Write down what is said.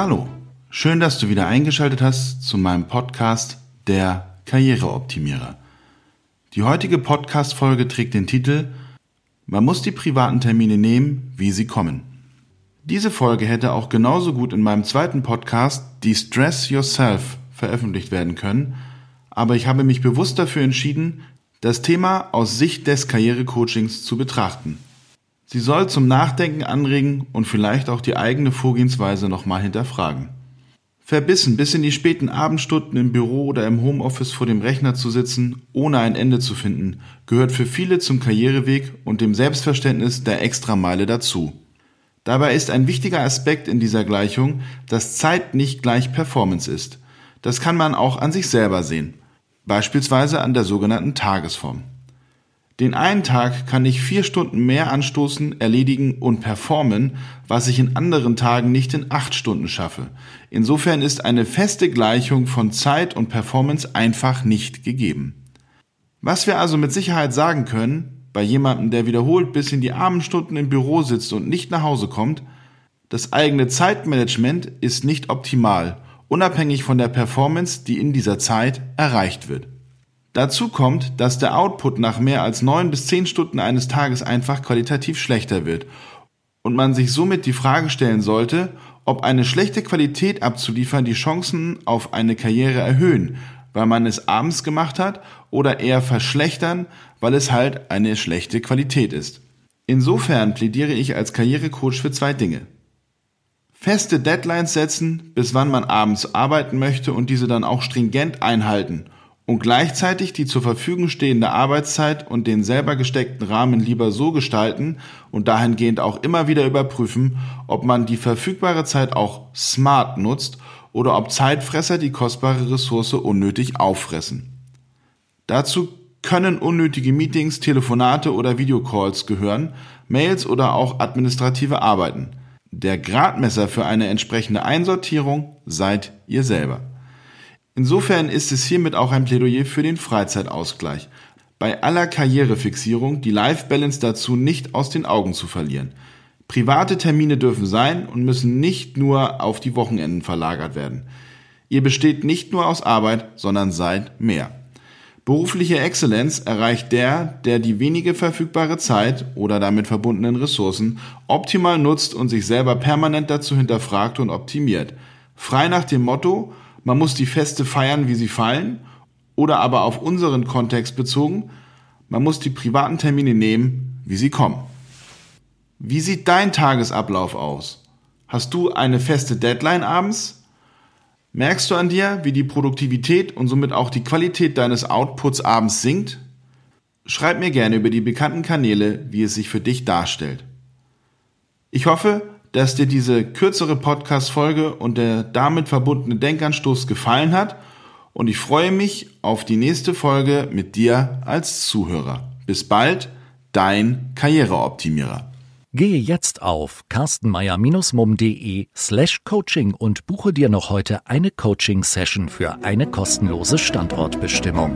Hallo, schön, dass du wieder eingeschaltet hast zu meinem Podcast Der Karriereoptimierer. Die heutige Podcast-Folge trägt den Titel Man muss die privaten Termine nehmen, wie sie kommen. Diese Folge hätte auch genauso gut in meinem zweiten Podcast De-Stress Yourself veröffentlicht werden können, aber ich habe mich bewusst dafür entschieden, das Thema aus Sicht des Karrierecoachings zu betrachten. Sie soll zum Nachdenken anregen und vielleicht auch die eigene Vorgehensweise nochmal hinterfragen. Verbissen bis in die späten Abendstunden im Büro oder im Homeoffice vor dem Rechner zu sitzen, ohne ein Ende zu finden, gehört für viele zum Karriereweg und dem Selbstverständnis der Extrameile dazu. Dabei ist ein wichtiger Aspekt in dieser Gleichung, dass Zeit nicht gleich Performance ist. Das kann man auch an sich selber sehen, beispielsweise an der sogenannten Tagesform. Den einen Tag kann ich vier Stunden mehr anstoßen, erledigen und performen, was ich in anderen Tagen nicht in acht Stunden schaffe. Insofern ist eine feste Gleichung von Zeit und Performance einfach nicht gegeben. Was wir also mit Sicherheit sagen können, bei jemandem, der wiederholt bis in die Abendstunden im Büro sitzt und nicht nach Hause kommt, das eigene Zeitmanagement ist nicht optimal, unabhängig von der Performance, die in dieser Zeit erreicht wird. Dazu kommt, dass der Output nach mehr als neun bis zehn Stunden eines Tages einfach qualitativ schlechter wird und man sich somit die Frage stellen sollte, ob eine schlechte Qualität abzuliefern die Chancen auf eine Karriere erhöhen, weil man es abends gemacht hat, oder eher verschlechtern, weil es halt eine schlechte Qualität ist. Insofern plädiere ich als Karrierecoach für zwei Dinge. Feste Deadlines setzen, bis wann man abends arbeiten möchte und diese dann auch stringent einhalten – und gleichzeitig die zur Verfügung stehende Arbeitszeit und den selber gesteckten Rahmen lieber so gestalten und dahingehend auch immer wieder überprüfen, ob man die verfügbare Zeit auch smart nutzt oder ob Zeitfresser die kostbare Ressource unnötig auffressen. Dazu können unnötige Meetings, Telefonate oder Videocalls gehören, Mails oder auch administrative Arbeiten. Der Gradmesser für eine entsprechende Einsortierung seid ihr selber. Insofern ist es hiermit auch ein Plädoyer für den Freizeitausgleich. Bei aller Karrierefixierung die Life-Balance dazu nicht aus den Augen zu verlieren. Private Termine dürfen sein und müssen nicht nur auf die Wochenenden verlagert werden. Ihr besteht nicht nur aus Arbeit, sondern seid mehr. Berufliche Exzellenz erreicht der, der die wenige verfügbare Zeit oder damit verbundenen Ressourcen optimal nutzt und sich selber permanent dazu hinterfragt und optimiert. Frei nach dem Motto, man muss die Feste feiern, wie sie fallen, oder aber auf unseren Kontext bezogen, man muss die privaten Termine nehmen, wie sie kommen. Wie sieht dein Tagesablauf aus? Hast du eine feste Deadline abends? Merkst du an dir, wie die Produktivität und somit auch die Qualität deines Outputs abends sinkt? Schreib mir gerne über die bekannten Kanäle, wie es sich für dich darstellt. Ich hoffe, dass dir diese kürzere Podcast-Folge und der damit verbundene Denkanstoß gefallen hat und ich freue mich auf die nächste Folge mit dir als Zuhörer. Bis bald, dein Karriereoptimierer. Gehe jetzt auf carstenmeier-mum.de slash coaching und buche dir noch heute eine Coaching-Session für eine kostenlose Standortbestimmung.